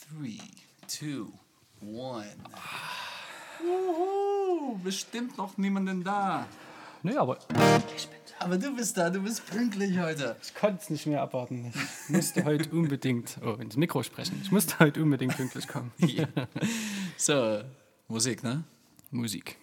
Three, two, one. Wuhu, bestimmt noch niemanden da. Nee, aber Aber du bist da, du bist pünktlich heute. ich konnte es nicht mehr abwarten. Ich musste heute unbedingt oh, ins Mikro sprechen. Ich musste heute unbedingt pünktlich kommen. So, Musik, ne? Musik.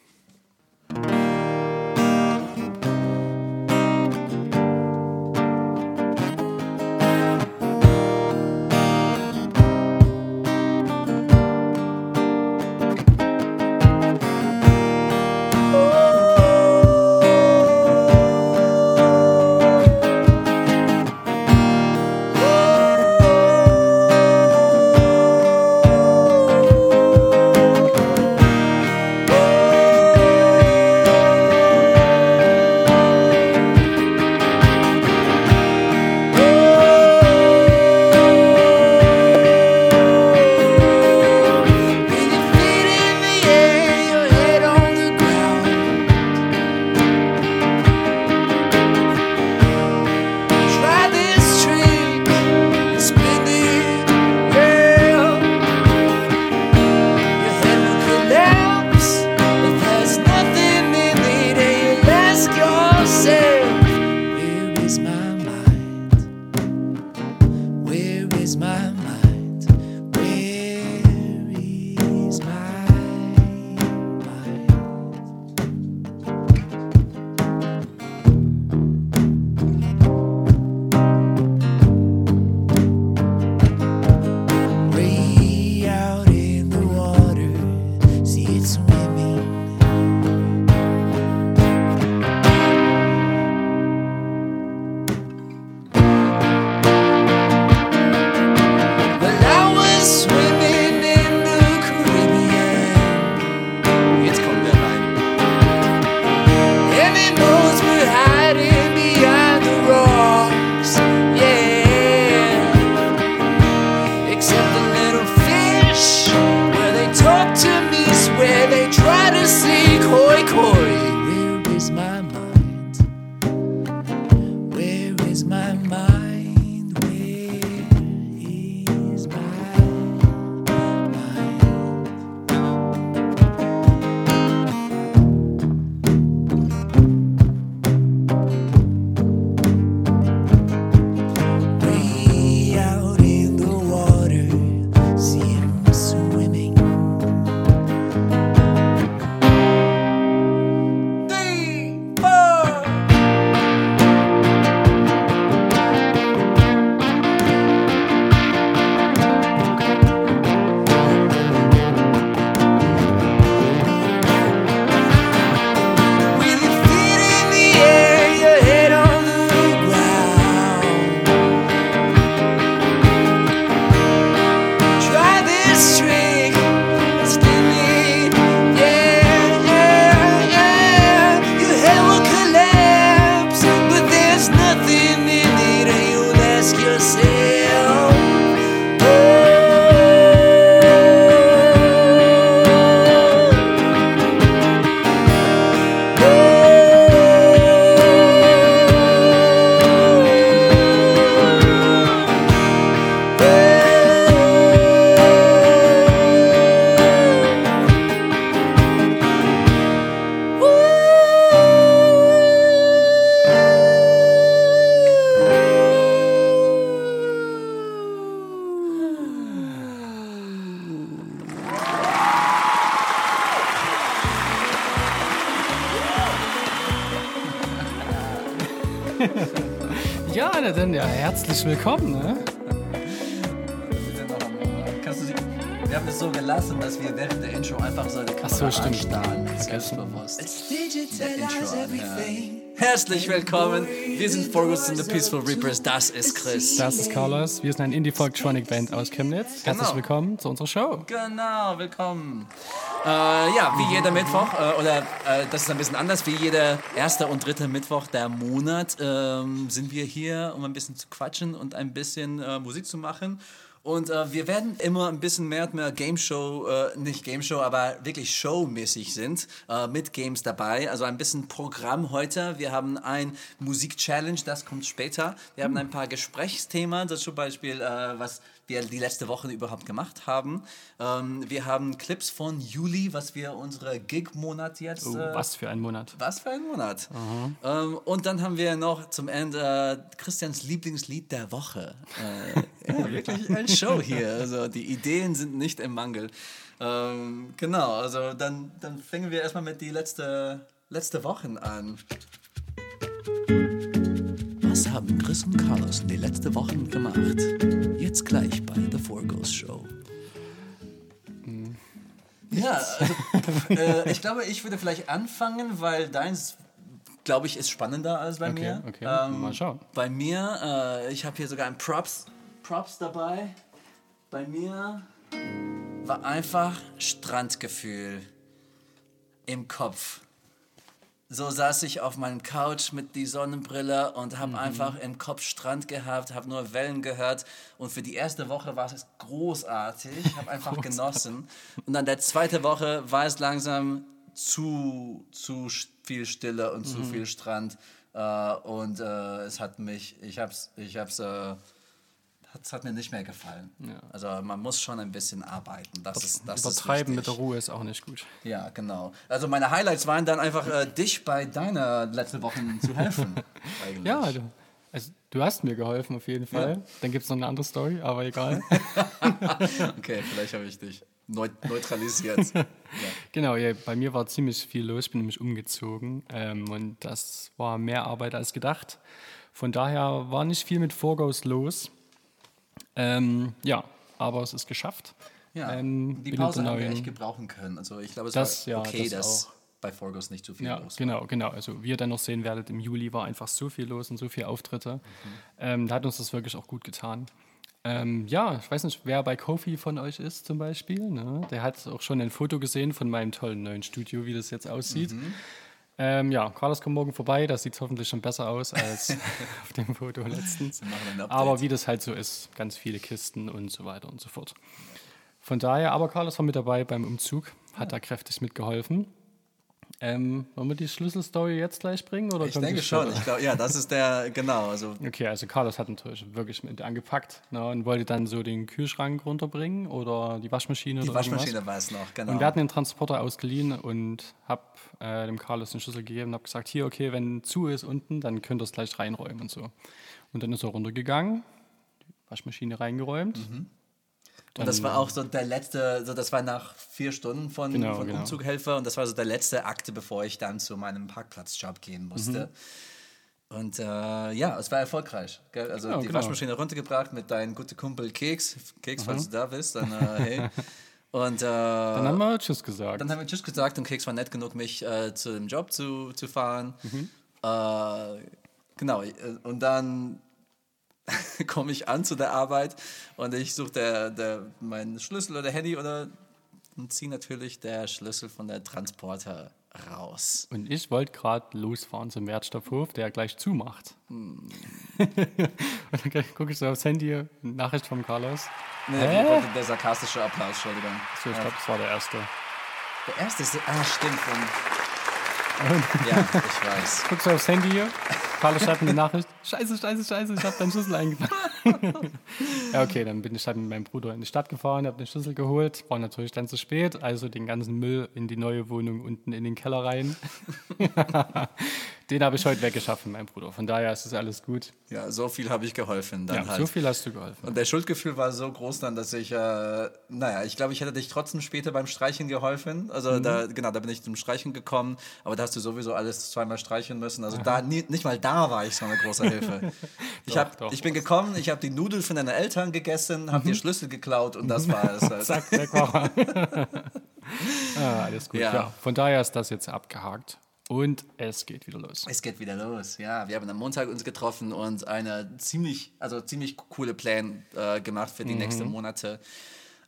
Stimmt. Selbstbewusst. Ja. Herzlich willkommen. Wir sind Forgos and the Peaceful Reapers. Das ist Chris. Das ist Carlos. Wir sind eine Indie-Folk-Tronic-Band aus Chemnitz. Herzlich Genau. willkommen zu unserer Show. Genau, willkommen. Äh, ja, wie jeder Mittwoch, äh, oder äh, das ist ein bisschen anders, wie jeder erste und dritte Mittwoch der Monat ähm, sind wir hier, um ein bisschen zu quatschen und ein bisschen äh, Musik zu machen. Und äh, wir werden immer ein bisschen mehr und mehr Game Show, äh, nicht Game Show, aber wirklich showmäßig sind, äh, mit Games dabei. Also ein bisschen Programm heute. Wir haben ein Musik-Challenge, das kommt später. Wir haben ein paar Gesprächsthemen, das zum Beispiel, äh, was wir die letzte Woche überhaupt gemacht haben. Ähm, wir haben Clips von Juli, was wir unsere Gig-Monat jetzt. Oh, äh, was für ein Monat. was für ein Monat. Ähm, und dann haben wir noch zum Ende äh, Christians Lieblingslied der Woche. Äh, ja, wirklich eine Show hier. Also die Ideen sind nicht im Mangel. Ähm, genau, also dann, dann fangen wir erstmal mit die letzte, letzte Wochen an. Chris und Carlos in die letzten Wochen gemacht? Jetzt gleich bei The Four Ghost Show. Ja, also, äh, ich glaube, ich würde vielleicht anfangen, weil deins, glaube ich, ist spannender als bei Okay, mir. okay. Ähm, Mal schauen. Bei mir, äh, ich habe hier sogar ein Props, Props dabei. Bei mir war einfach Strandgefühl im Kopf. So saß ich auf meinem Couch mit die Sonnenbrille und habe einfach im Kopf Strand gehabt, habe nur Wellen gehört. Und für die erste Woche war es großartig, habe einfach genossen. Und dann der zweite Woche war es langsam zu, zu viel Stille und zu viel Strand. Äh, und äh, es hat mich, ich hab's, ich hab's, äh, es hat mir nicht mehr gefallen. Also man muss schon ein bisschen arbeiten. Das ist, das Übertreiben ist mit der. Ruhe ist auch nicht gut. Ja, genau. Also meine Highlights waren dann einfach, äh, dich bei deiner letzten Woche zu helfen. Ja, du, also, du hast mir geholfen auf jeden Fall. Dann gibt es noch eine andere Story, aber egal. Okay, vielleicht habe ich dich neu neutralisiert. ja. genau, ja, bei mir war ziemlich viel los. Ich bin nämlich umgezogen ähm, und das war mehr Arbeit als gedacht. Von daher war nicht viel mit Vorgaus los. Ähm, ja, aber es ist geschafft. Ja, Ähm, die Pause haben wir echt gebrauchen können. Also ich glaube, es Das, war ja, okay, das dass auch. bei Forgos nicht so viel Ja, los war. genau, genau. Also wie ihr dann noch sehen werdet, im Juli war einfach so viel los und so viele Auftritte. Mhm. Ähm, da hat uns das wirklich auch gut getan. Ähm, ja, ich weiß nicht, wer bei Kofi von euch ist zum Beispiel. Ne? Der hat auch schon ein Foto gesehen von meinem tollen neuen Studio, wie das jetzt aussieht. Mhm. Ähm, ja, Carlos kommt morgen vorbei. Das sieht hoffentlich schon besser aus als auf dem Foto letztens. Aber wie das halt so ist, ganz viele Kisten und so weiter und so fort. Von daher, aber Carlos war mit dabei beim Umzug, hat da kräftig mitgeholfen. Ähm, wollen wir die Schlüsselstory jetzt gleich bringen? Oder Ich denke schon. Ich glaube, ja, das ist der, genau. Also Okay, also Carlos hat natürlich wirklich mit angepackt ne, und wollte dann so den Kühlschrank runterbringen oder die Waschmaschine die. Waschmaschine war es noch, genau. Und wir hatten den Transporter ausgeliehen und habe äh, dem Carlos den Schlüssel gegeben und habe gesagt, hier, okay, wenn zu ist unten, dann könnt ihr es gleich reinräumen und so. Und dann ist er runtergegangen, die Waschmaschine reingeräumt. Mhm. Und das war auch so der letzte, so das war nach vier Stunden von, Genau, von genau. Umzughelfer und das war so der letzte Akte, bevor ich dann zu meinem Parkplatzjob gehen musste. Und äh, ja, es war erfolgreich. Gell? Also Ja, die genau. Waschmaschine runtergebracht mit deinem guten Kumpel Keks. Keks, falls du da bist, dann äh, hey. Und äh, Dann haben wir Tschüss gesagt. dann haben wir Tschüss gesagt und Keks war nett genug, mich äh, zu dem Job zu, zu fahren. Äh, genau, äh, und dann komme ich an zu der Arbeit und ich suche der, der, meinen Schlüssel oder Handy oder und ziehe natürlich der Schlüssel von der Transporter raus. Und ich wollte gerade losfahren zum Wertstoffhof, der gleich zumacht. Hm. und dann gucke ich so aufs Handy, Nachricht vom Carlos. Nee, wollte der sarkastische Applaus, Entschuldigung. So, ich glaube, das war der erste. Der erste ist, ah, stimmt. Von, ja, ich weiß. Guckst du aufs Handy hier? Carlos schreibt mir eine Nachricht. Scheiße, scheiße, scheiße, ich habe deinen Schlüssel eingepackt. ja, okay, dann bin ich halt mit meinem Bruder in die Stadt gefahren, habe den Schlüssel geholt. War natürlich dann zu spät, also den ganzen Müll in die neue Wohnung unten in den Keller rein. den habe ich heute weggeschaffen, mein Bruder. Von daher ist es alles gut. Ja, so viel habe ich geholfen. Dann Ja, halt. so viel hast du geholfen. Und der Schuldgefühl war so groß dann, dass ich, äh, naja, ich glaube, ich hätte dich trotzdem später beim Streichen geholfen. Also Mhm. da, genau, da bin ich zum Streichen gekommen, aber da hast du sowieso alles zweimal streichen müssen. Also da, nie, nicht mal da war ich so eine große Hilfe. ich, Doch, hab, doch. ich bin gekommen, ich habe die Nudeln von deinen Eltern gegessen, habe dir Schlüssel geklaut und das war es. Halt. Mhm. Zack, weg war er. ah, alles gut. Ja. Ja. Von daher ist das jetzt abgehakt. Und es geht wieder los. Es geht wieder los, ja. Wir haben am Montag uns getroffen und eine ziemlich, also ziemlich coole Pläne äh, gemacht für die nächsten Monate.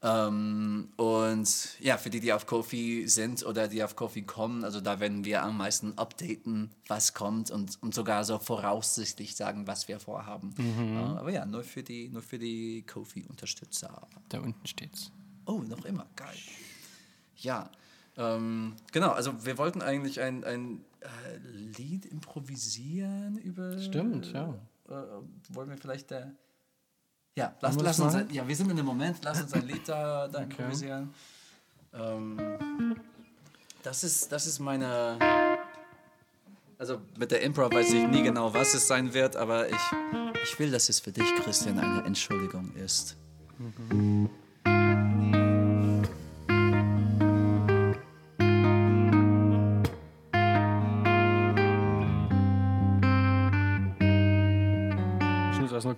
Ähm, und ja, für die, die auf Kofi sind oder die auf Kofi kommen, also da werden wir am meisten updaten, was kommt und, und sogar so voraussichtlich sagen, was wir vorhaben. Äh, aber ja, nur für die, nur für die Kofi-Unterstützer. Da unten steht's. Oh, noch immer, geil. Ja, ähm, genau, also wir wollten eigentlich ein, ein äh, Lied improvisieren über... Stimmt, ja. Äh, wollen wir vielleicht der... Ja, lass, wir lass uns ein, ja, wir sind in dem Moment, lass uns ein Lied da, da improvisieren. Ähm, das, ist, das ist meine. Also mit der Improv weiß ich nie genau, was es sein wird, aber ich, ich will, dass es für dich, Christian, eine Entschuldigung ist. Ich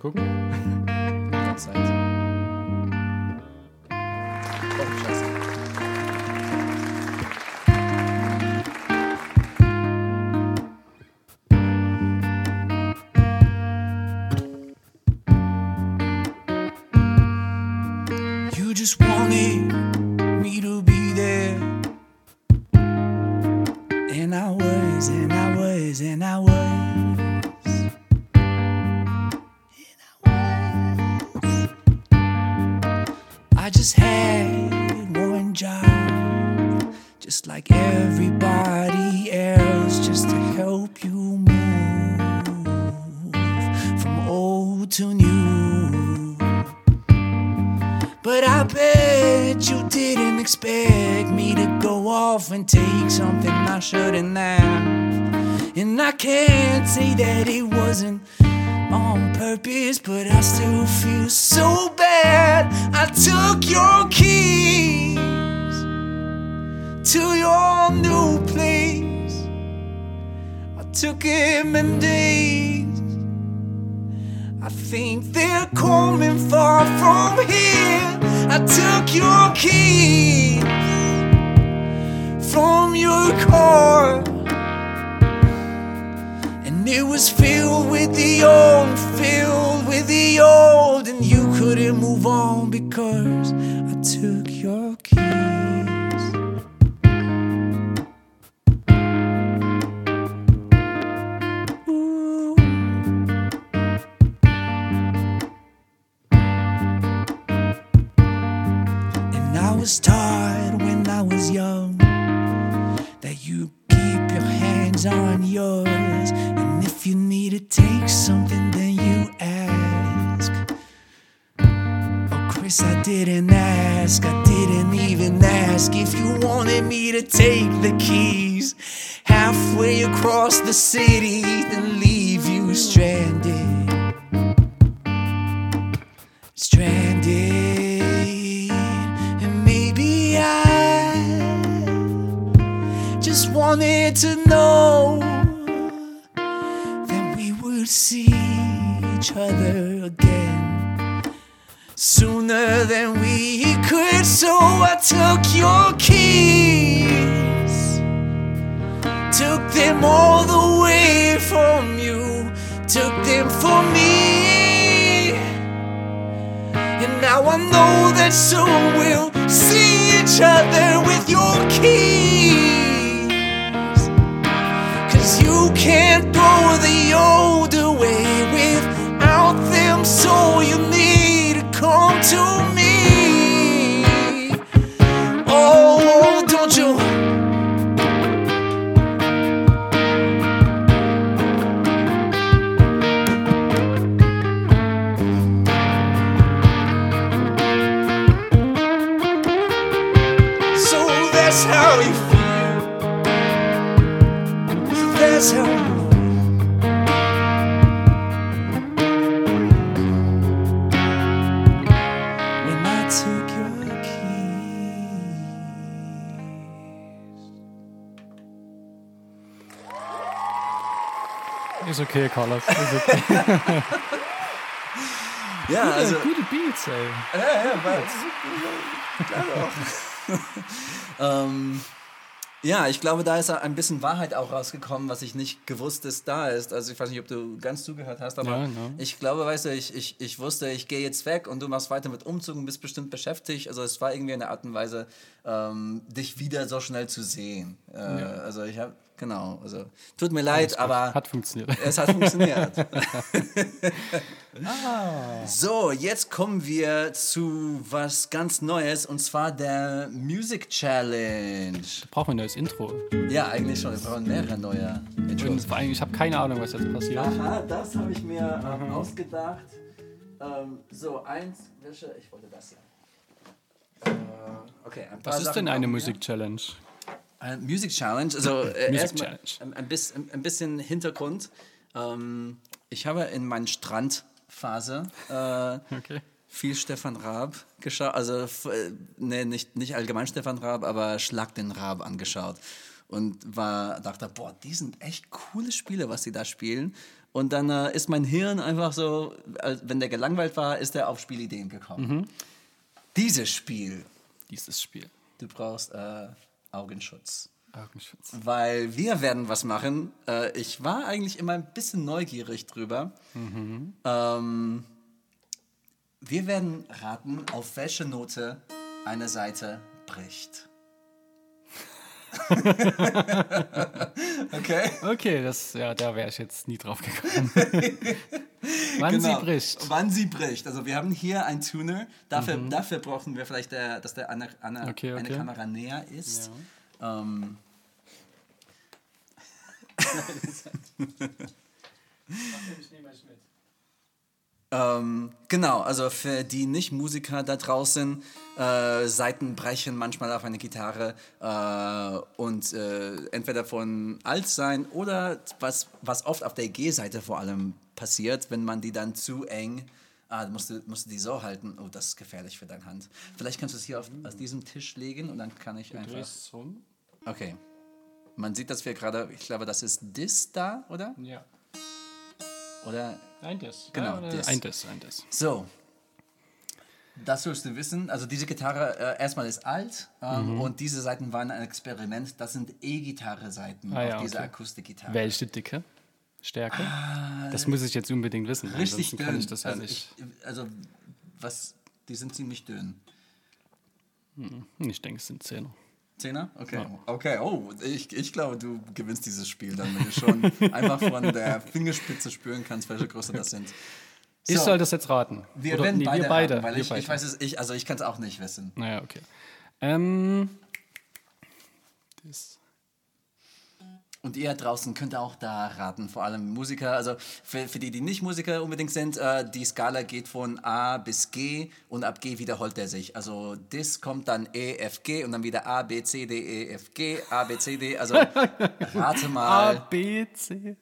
gucken. Off and take something I shouldn't have. And I can't say that it wasn't on purpose, but I still feel so bad. I took your keys to your new place. I took him in days. I think they're coming far from here. I took your keys from your car, and it was filled with the old, filled with the old, and you couldn't move on because I took your keys. Ooh. And I was taught on yours. And if you need to take something, then you ask. Oh, Chris, I didn't ask. I didn't even ask if you wanted me to take the keys halfway across the city, then leave you stranded stranded, wanted to know that we would see each other again sooner than we could. So I took your keys, took them all the way from you, took them for me. And now I know that soon we'll see each other with your keys. You can't throw the older way without them, so you need to come to me. Ist okay, Carlos. Ist okay. Ja, also. Gute Beats, ey. Ja, ja, weil klar doch. ähm, ja, ich glaube, da ist ein bisschen Wahrheit auch rausgekommen, was ich nicht gewusst ist, da ist. Also ich weiß nicht, ob du ganz zugehört hast, aber Ja, ja. ich glaube, weißt du, ich, ich, ich wusste, ich gehe jetzt weg und du machst weiter mit Umzug und bist bestimmt beschäftigt. Also es war irgendwie eine Art und Weise, ähm, dich wieder so schnell zu sehen. Äh, Also ich habe, genau, also tut mir leid, aber Hat funktioniert. es hat funktioniert. So, jetzt kommen wir zu was ganz Neues und zwar der Music Challenge. Brauchen wir ein neues Intro. Ja, eigentlich schon. Wir brauchen mehrere neue Intros. Allem, ich habe keine Ahnung, was jetzt passiert. Aha, das habe ich mir ähm, ausgedacht. Ähm, so, eins, welche? Ich wollte das hier. Äh, okay, ein paar Was ist Sachen denn eine brauchen wir. Musik-Challenge? Äh, Music Challenge, also äh, Music erstmal Challenge. ein, ein, bisschen, Hintergrund. Ähm, ich habe in meiner Strandphase äh, Okay. viel Stefan Raab geschaut, also äh, nee, nicht, nicht allgemein Stefan Raab, aber Schlag den Raab angeschaut und war dachte, boah, die sind echt coole Spiele, was die da spielen. Und dann äh, ist mein Hirn einfach so, wenn der gelangweilt war, ist er auf Spielideen gekommen. Dieses Spiel, Dieses Spiel. du brauchst äh, Augenschutz. Augenschutz. Weil wir werden was machen. Äh, ich war eigentlich immer ein bisschen neugierig drüber. Ähm, wir werden raten, auf welche Note eine Seite bricht. okay? Okay, das, ja, da wäre ich jetzt nie drauf gekommen. Wann Genau. sie bricht. Wann sie bricht. Also wir haben hier einen Tuner. Dafür, dafür brauchen wir vielleicht, der, dass der eine, eine, Okay, eine okay. Kamera näher ist. Ähm, Ähm, genau, also für die Nicht-Musiker da draußen, äh, Seiten brechen manchmal auf eine Gitarre äh, und äh, entweder von alt sein oder was, was oft auf der G-Seite vor allem passiert, wenn man die dann zu eng, ah, du musst, du musst die so halten, oh, das ist gefährlich für deine Hand. Vielleicht kannst du es hier auf, auf diesem Tisch legen und dann kann ich einfach... rum? Okay. Man sieht, dass wir gerade, ich glaube, das ist Dis da, oder? Ja. Oder Ein Diss. Genau, Ja, Diss. Ein Diss, ein Diss. So. Das sollst du wissen. Also diese Gitarre äh, erstmal ist alt ähm, Mhm. und diese Seiten waren ein Experiment. Das sind E-Gitarre-Seiten Ah, ja, auf dieser okay. Akustikgitarre. Welche Dicke? Stärke? das muss ich jetzt unbedingt wissen. Ah, Richtig dünn. kann ich das ja also, nicht. Ich, also was, die sind ziemlich dünn. Ich denke, es sind Zehner. Zehner? Okay. Okay, oh, ich, ich glaube, du gewinnst dieses Spiel dann, wenn du schon einfach von der Fingerspitze spüren kannst, welche Größe das sind. Ich So. soll das jetzt raten. Wir Oder, werden nee, beide, wir beide. raten, weil wir ich, beide. ich weiß es, ich, also ich kann es auch nicht wissen. Naja, okay. Ähm, das. Und ihr draußen könnt auch da raten, vor allem Musiker. Also für, für die, die nicht Musiker unbedingt sind, äh, die Skala geht von A bis G und ab G wiederholt er sich. Also Dis kommt dann E, F, G und dann wieder A, B, C, D, E, F, G, A, B, C, D. Also rate A, mal. B, C.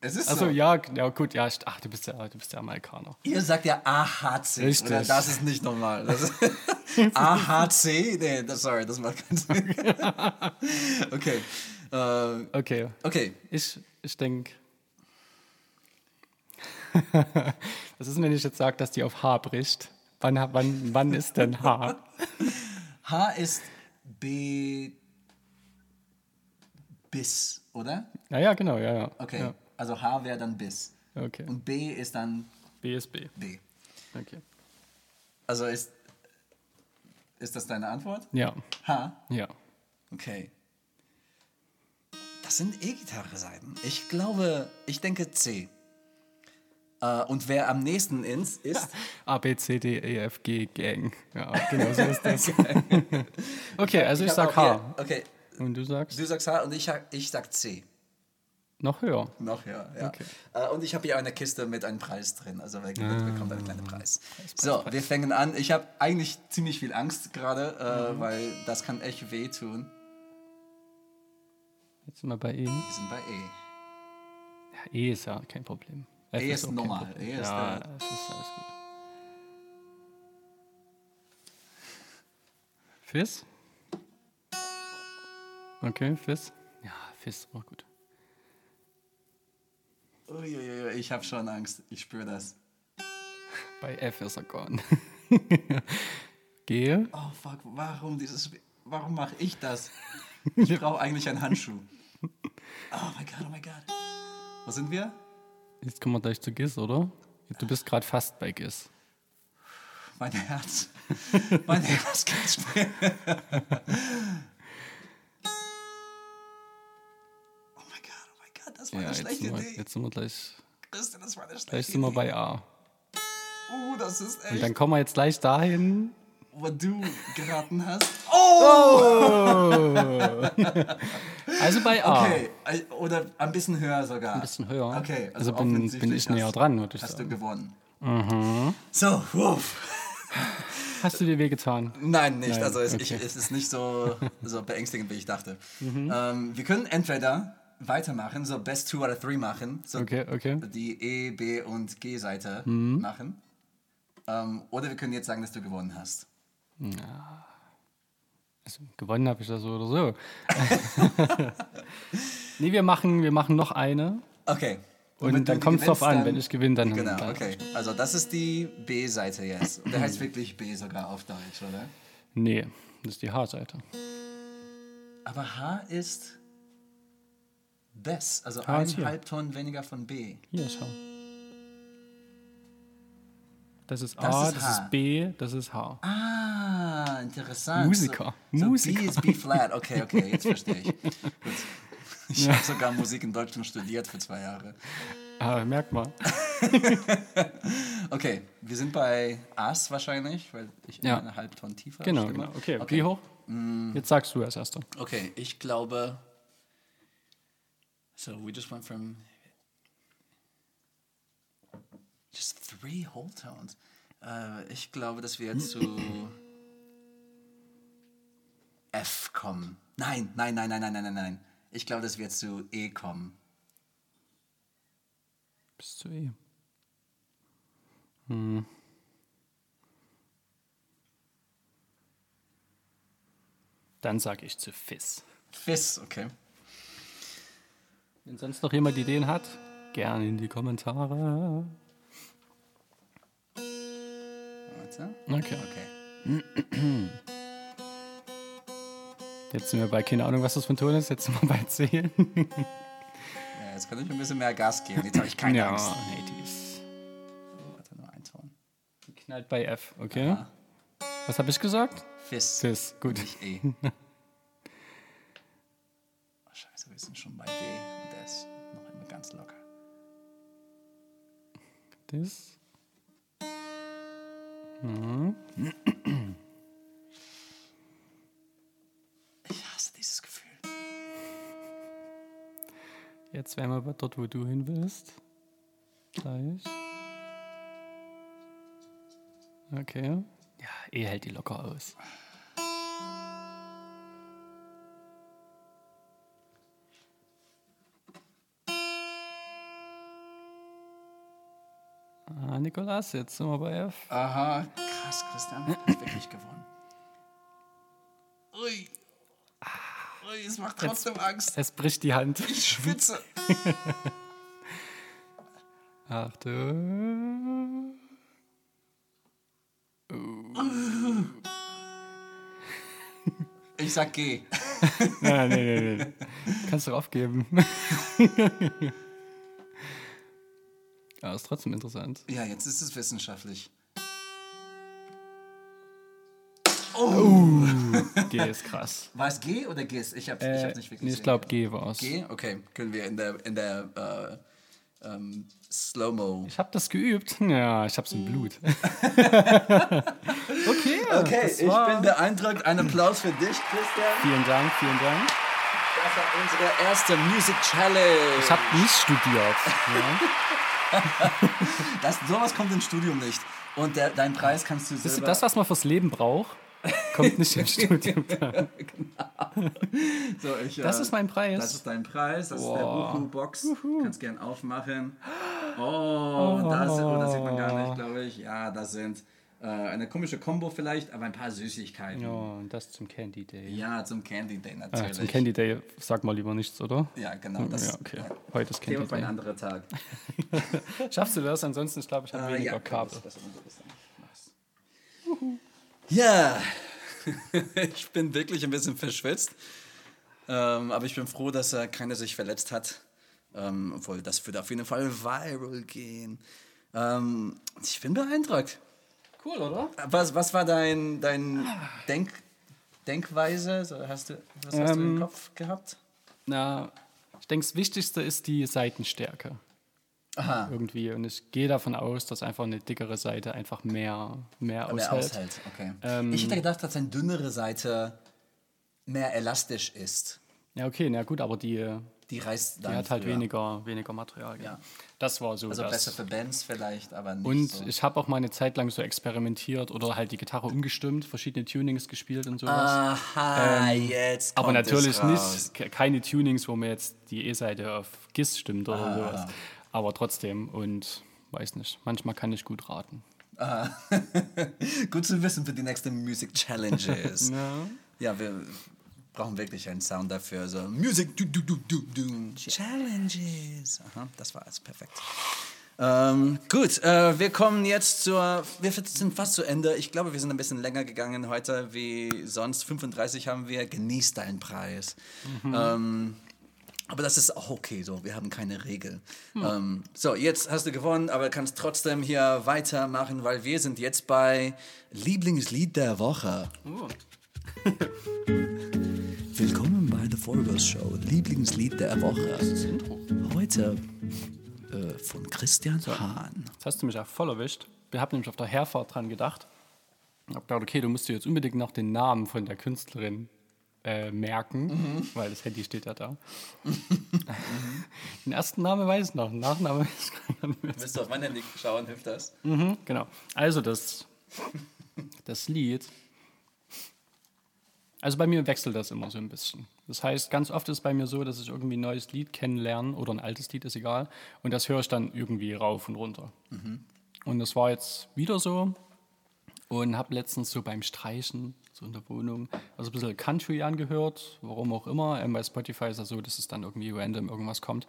Es ist Also so. ja, ja gut, ja, ach, du bist ja, du bist ja Amerikaner. Ihr sagt ja AHC. Richtig. Oder das ist nicht normal. Das ist AHC? Nee, das, sorry, das macht keinen Sinn. okay. Äh, Okay, okay. ich, ich denke. Was ist, wenn ich jetzt sage, dass die auf H bricht? Wann, wann, wann ist denn H? H ist B bis, oder? Naja, genau, ja, ja. Okay. Ja, Also H wäre dann bis. okay. Und B ist dann B ist B. B. Okay. Also ist, ist das deine Antwort? Ja, H? ja. Okay. Das sind E-Gitarre-Seiten. Ich glaube, ich denke C. Äh, und wer am nächsten ist, ist A, B, C, D, E, F, G, Gang. Ja, genau so ist das. okay, also ich, hab sag H. hier- Okay, Und du sagst du sagst H und ich, sag- ich sag C. noch höher. Noch ja, ja. Okay. Äh, und ich habe hier eine Kiste mit einem Preis drin. Also wer Ah. gewinnt, bekommt einen kleinen Preis. So, wir fangen an. Ich habe eigentlich ziemlich viel Angst gerade, äh, Mhm. weil das kann echt wehtun. Jetzt sind wir bei E. Wir sind bei E. Ja, E ist ja kein Problem. F E ist kein normal. E ist ja, der- es ist alles gut. Fizz? Okay, Fizz. Ja, Fizz, auch gut. Uiuiui, ich habe schon Angst. Ich spüre das. Bei F ist er gone. G. Oh fuck, warum dieses? Warum mache ich das? Ich brauche eigentlich einen Handschuh. Oh mein Gott, oh mein Gott. Wo sind wir? Jetzt kommen wir gleich zu Giz, oder? Du bist gerade fast bei Giz. Mein Herz. Mein Herz geht schnell. Oh mein Gott, oh mein Gott, das war Ja, eine jetzt schlechte wir, Idee. jetzt sind wir gleich, Christian, das war eine schlechte gleich sind wir Idee. bei A. Oh, das ist Und echt, dann kommen wir jetzt gleich dahin. Wo du geraten hast. Oh! Also bei A. Okay, äh, oder ein bisschen höher sogar. Ein bisschen höher. Okay, Also also, bin- bin ich näher dran, würde ich Hast sagen. du gewonnen. So, wuff. Hast du dir wehgetan? Nein, nicht. Nein, also es, okay. ich, es ist nicht so, so beängstigend, wie ich dachte. Ähm, wir können entweder weitermachen, so Best Two oder Three machen, so Okay, okay. die E, B und G-Seite machen. Ähm, oder wir können jetzt sagen, dass du gewonnen hast. Also, gewonnen habe ich das so oder so. nee, wir machen, wir machen noch eine. Okay. Und du dann kommt es drauf an. dann- Wenn ich gewinne, dann. Genau, dann okay. Also das ist die B-Seite jetzt. Und der heißt wirklich B sogar auf Deutsch, oder? Nee, das ist die H-Seite. Aber H ist Bess, also H ist ein. Halbton weniger von B. Hier, schau. Das ist Das A, ist das H. ist B, das ist H. Ah, interessant. Musiker. So, so Musiker. B ist B-flat. Okay, okay, jetzt verstehe ich. Ich habe sogar Musik in Deutschland studiert für zwei Jahre. Ah, merkt mal. Okay, wir sind bei As wahrscheinlich, weil ich Ja. eine Halbton tiefer Genau, stimme. genau. Okay, okay. wie hoch? Mm. Jetzt sagst du als erster. Okay, ich glaube. So we just went from just three whole tones. Äh, ich glaube, dass wir zu F kommen. Nein, nein, nein, nein, nein, nein, nein, nein. Ich glaube, dass wir zu E kommen. Bis zu E. Hm. Dann sag ich zu Fis. Fis, okay. Wenn sonst noch jemand Ideen hat, gerne in die Kommentare. Warte. Okay. Okay. Jetzt sind wir bei, keine Ahnung, was das für ein Ton ist, jetzt sind wir bei 10. Ja, jetzt kann ich ein bisschen mehr Gas geben. Jetzt habe ich keine ja, Angst. nee, die ist Warte, nur ein Ton. die knallt bei F, okay? Aha. Was habe ich gesagt? Fis. Fis, gut. Nicht E. oh, scheiße, wir sind schon bei D und ist noch immer ganz locker. Das. Jetzt wären wir aber dort, wo du hin willst. Gleich. Okay. Ja, E hält die locker aus. Ah, Nikolas, jetzt sind wir bei F. Aha, krass, Christian hat wirklich gewonnen. Ui. Ui, es macht trotzdem Angst. Es bricht die Hand. Ich schwitze. Achtung. Ich sag G. Nein, nee, nee, nee. Kannst du aufgeben. Aber ist trotzdem interessant. Ja, jetzt ist es wissenschaftlich. G ist krass. War es G oder Gis? Ich hab's, ich Äh, hab's nicht wirklich nee, ich glaube. G war's. G? Okay, können wir in der, in der äh, ähm, Slow-Mo. Ich habe das geübt. Ja, ich hab's im Blut. okay, Okay, das ich war- bin beeindruckt. Ein Applaus für dich, Christian. Vielen Dank, vielen Dank. Das war unsere erste Music Challenge. Ich habe nicht studiert. Ja. das, sowas kommt im Studium nicht. Und der, deinen Preis kannst du Wisst ihr, selber... das, was man fürs Leben braucht, kommt nicht im Studium. so, ich, Das äh, ist mein Preis. Das ist dein Preis. Das Wow. ist der Buchu-Box. Kannst gern aufmachen. Oh, und da sind, oh, das sieht man gar nicht, glaube ich. Ja, das sind äh, eine komische Combo vielleicht, aber ein paar Süßigkeiten. Ja, Ja, und das zum Candy Day. zum Candy Day Ah, natürlich. zum Candy Day sag mal lieber nichts, oder? Ja, genau. Das ja, okay. Heute ist Candy für einen Day. anderen Tag. Schaffst du das? Ansonsten, ich glaube, ich habe Äh, weniger ja, Kabel. das- das ist so bisschen. Nice. Ja, ich bin wirklich ein bisschen verschwitzt. Ähm, aber ich bin froh, dass äh, keiner sich verletzt hat. Ähm, obwohl, das wird auf jeden Fall viral gehen. Ähm, ich bin beeindruckt. Cool, oder? Was, was war dein, dein Denk, Denkweise? So, hast du, was hast du im Ähm, Kopf gehabt? Na, ich denke, das Wichtigste ist die Seitenstärke. Aha, Irgendwie. Und ich gehe davon aus, dass einfach eine dickere Seite einfach mehr, mehr aushält. mehr aushält. Okay. Ähm, ich hätte gedacht, dass eine dünnere Seite mehr elastisch ist. Ja, okay, na gut, aber die, die reist Die dann hat halt früher. weniger, weniger Material. Ja. Das war so. Also das. besser für Bands vielleicht, aber nicht Und so. ich habe auch mal eine Zeit lang so experimentiert oder halt die Gitarre umgestimmt, verschiedene Tunings gespielt und sowas. Aha, jetzt Aber natürlich nicht, ke- keine Tunings, wo mir jetzt die E-Seite auf GIS stimmt oder Ah. sowas. Aber trotzdem und weiß nicht, manchmal kann ich gut raten. Gut zu wissen für die nächsten Music Challenges. ja. wir brauchen wirklich einen Sound dafür. So Music du, du, du, du, du. Challenges. Aha, das war es perfekt. Ähm, gut, äh, wir kommen jetzt zur. Wir sind fast zu Ende. Ich glaube, wir sind ein bisschen länger gegangen heute wie sonst. 35 haben wir. Genießt deinen Preis. Ähm, aber das ist auch okay so. Wir haben keine Regel. Ähm, so, jetzt hast du gewonnen, aber kannst trotzdem hier weitermachen, weil wir sind jetzt bei Lieblingslied der Woche. Willkommen bei The Forgos Show. Lieblingslied der Woche. Heute äh, von Christian Hahn. Jetzt hast du mich auch voll erwischt. Wir haben nämlich auf der Herfahrt dran gedacht. Ich habe gedacht, okay, du musst dir jetzt unbedingt noch den Namen von der Künstlerin äh, merken, Mhm. weil das Handy steht ja da. den ersten Namen weiß ich noch, den Nachnamen weiß ich gar nicht. Willst du auf mein Handy schauen? Hilft das? Mhm, genau. Also das, das Lied. Also bei mir wechselt das immer so ein bisschen. Das heißt, ganz oft ist es bei mir so, dass ich irgendwie ein neues Lied kennenlerne oder ein altes Lied, ist egal. Und das höre ich dann irgendwie rauf und runter. Und das war jetzt wieder so. Und habe letztens so beim Streichen, so in der Wohnung, also ein bisschen Country angehört, warum auch immer. Ähm, bei Spotify ist das so, dass es dann irgendwie random irgendwas kommt.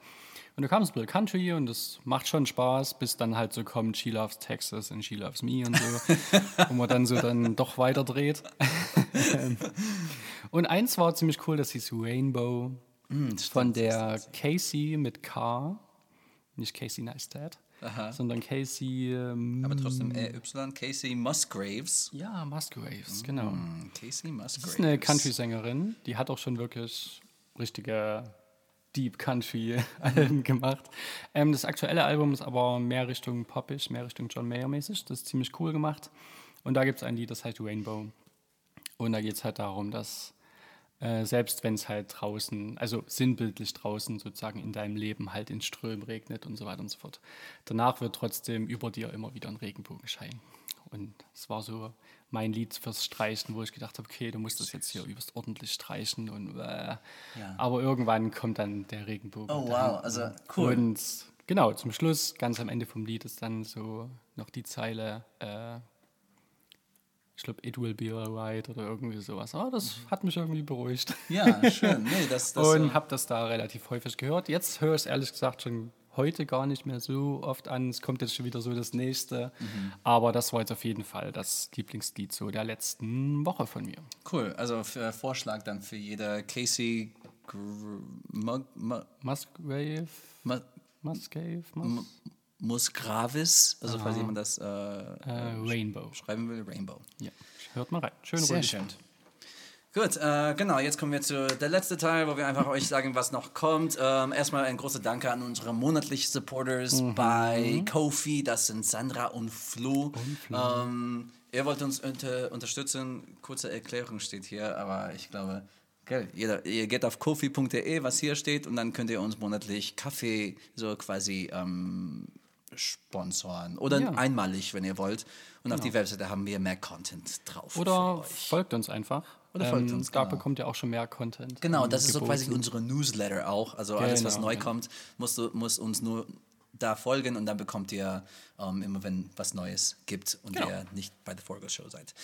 Und da kam es ein bisschen Country und das macht schon Spaß, bis dann halt so kommt She Loves Texas und She Loves Me und so. wo man dann so dann doch weiter dreht. und eins war ziemlich cool, das hieß Rainbow von der Casey mit K. Nicht Casey Neistat, sondern Casey. Ähm, Aber trotzdem RY, Casey Musgraves. ja, Musgraves, genau. Casey Musgraves. Das ist eine Country-Sängerin, die hat auch schon wirklich richtige Deep Country-Alben gemacht. Ähm, das aktuelle Album ist aber mehr Richtung poppig, mehr Richtung John Mayer-mäßig. Das ist ziemlich cool gemacht. Und da gibt es ein Lied, das heißt Rainbow. Und da geht es halt darum, dass äh, selbst wenn es halt draußen, also sinnbildlich draußen sozusagen in deinem Leben halt in Strömen regnet und so weiter und so fort, danach wird trotzdem über dir immer wieder ein Regenbogen scheinen. Und es war so mein Lied fürs Streichen, wo ich gedacht habe, okay, du musst das jetzt hier übelst ordentlich streichen und äh, aber irgendwann kommt dann der Regenbogen. Oh, wow, also cool. Und genau, zum Schluss, ganz am Ende vom Lied, ist dann so noch die Zeile, äh, ich glaube, it will be alright oder irgendwie sowas. Aber das hat mich irgendwie beruhigt. Ja, schön. Nee, das, das, und äh, habe das da relativ häufig gehört. Jetzt höre ich es ehrlich gesagt schon heute gar nicht mehr so oft an. Es kommt jetzt schon wieder so das nächste. Mhm. Aber das war jetzt auf jeden Fall das Lieblingslied so der letzten Woche von mir. cool. Also für Vorschlag dann für jede Casey Musgrave, Mug, Musgrave, Mus Musgravis, also falls jemand das äh, äh, Rainbow. schreiben will, Rainbow. Ja, hört mal rein. Schön Sehr ruhig. schön. Gut, äh, genau, jetzt kommen wir zu der letzte Teil, wo wir einfach euch sagen, was noch kommt. Ähm, erstmal ein großer Danke an unsere monatlichen Supporters bei Kofi, das sind Sandra und Flo. Ähm, ihr wollt uns unter, unterstützen, kurze Erklärung steht hier, aber ich glaube, gell, jeder, ihr geht auf kofi.de, was hier steht, und dann könnt ihr uns monatlich Kaffee so quasi ähm, sponsoren oder Ja. einmalig, wenn ihr wollt. Und auf die Webseite haben wir mehr Content drauf. Oder folgt uns einfach. Ähm, Oder folgt uns, Da genau. bekommt ihr auch schon mehr Content. Genau, das ist so quasi unsere Newsletter auch. Also alles, was Genau, neu ja. kommt, musst du muss uns nur da folgen und dann bekommt ihr ähm, immer, wenn was Neues gibt und Genau. ihr nicht bei der Forgo Show seid.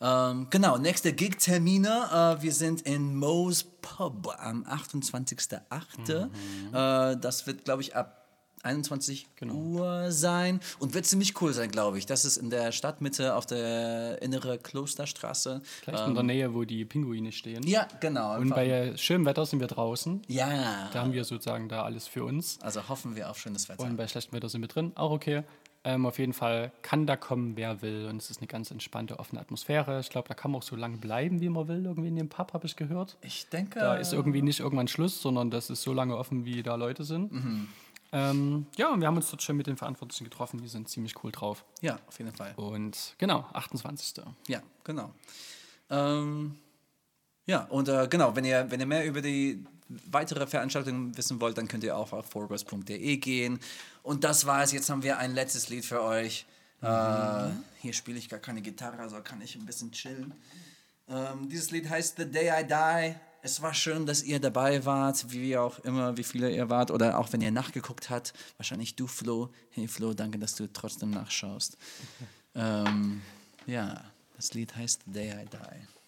Ähm, genau, nächste Gig-Termine. Äh, wir sind in Moe's Pub am 28.08. Mhm. Äh, das wird, glaube ich, ab 21 Genau. Uhr sein und wird ziemlich cool sein, glaube ich. Das ist in der Stadtmitte auf der innere Klosterstraße. Vielleicht in der Nähe, wo die Pinguine stehen. Ähm, Ja, genau. Und bei schönem Wetter sind wir draußen. ja. Da haben wir sozusagen da alles für uns. Also hoffen wir auf schönes Wetter. Und bei schlechtem Wetter sind wir drin, auch okay. Ähm, auf jeden Fall kann da kommen, wer will. Und es ist eine ganz entspannte, offene Atmosphäre. Ich glaube, da kann man auch so lange bleiben, wie man will. Irgendwie in dem Pub, habe ich gehört. ich denke. Da ist irgendwie nicht irgendwann Schluss, sondern das ist so lange offen, wie da Leute sind. Mhm. Ähm, ja, und wir haben uns dort schon mit den Verantwortlichen getroffen. Die sind ziemlich cool drauf. ja, auf jeden Fall. Und genau, 28. Ja, genau. Ähm, ja, und äh, genau, wenn ihr, wenn ihr mehr über die weitere Veranstaltungen wissen wollt, dann könnt ihr auch auf forgos.de gehen. Und das war's. Jetzt haben wir ein letztes Lied für euch. Äh, hier spiele ich gar keine Gitarre, also kann ich ein bisschen chillen. Ähm, dieses Lied heißt The Day I Die. Es war schön, dass ihr dabei wart, wie auch immer, wie viele ihr wart oder auch wenn ihr nachgeguckt habt. Wahrscheinlich du, Flo. Hey Flo, danke, dass du trotzdem nachschaust. ähm, ja, das Lied heißt The Day I Die.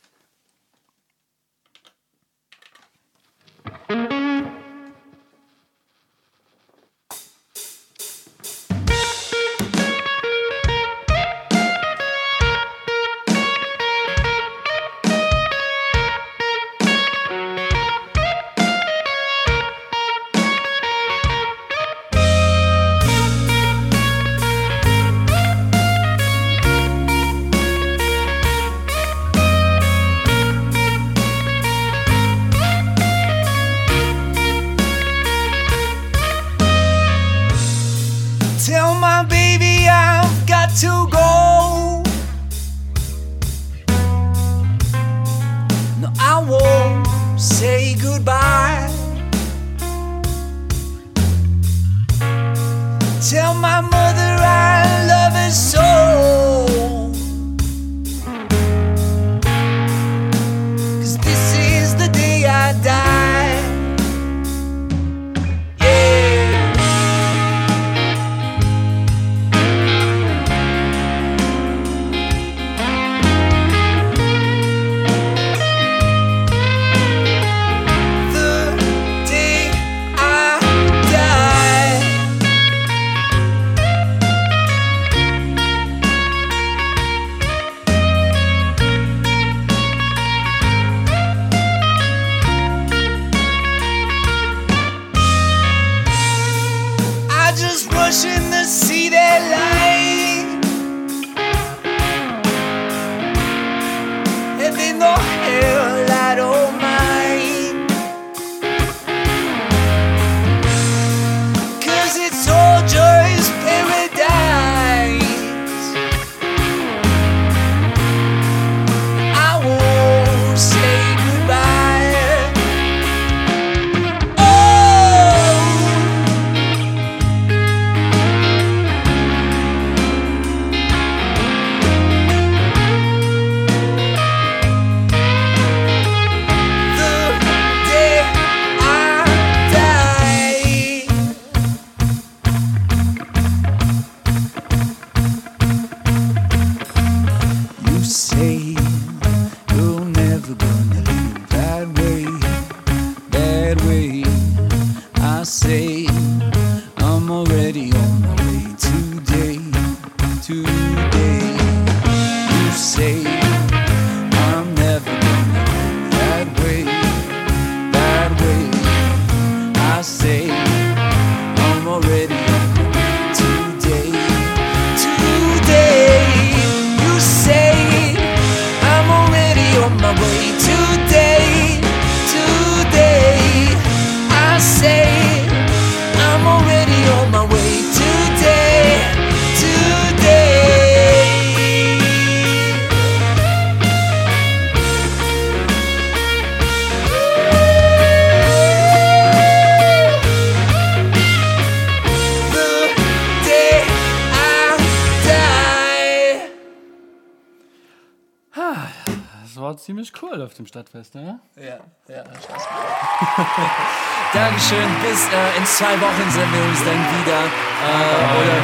Ziemlich cool auf dem Stadtfest, ne? Ja, ja, Spaß Dankeschön. Bis äh, in zwei Wochen sehen wir uns dann wieder. Äh, oder,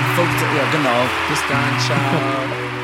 ja, genau. Bis dann. Ciao.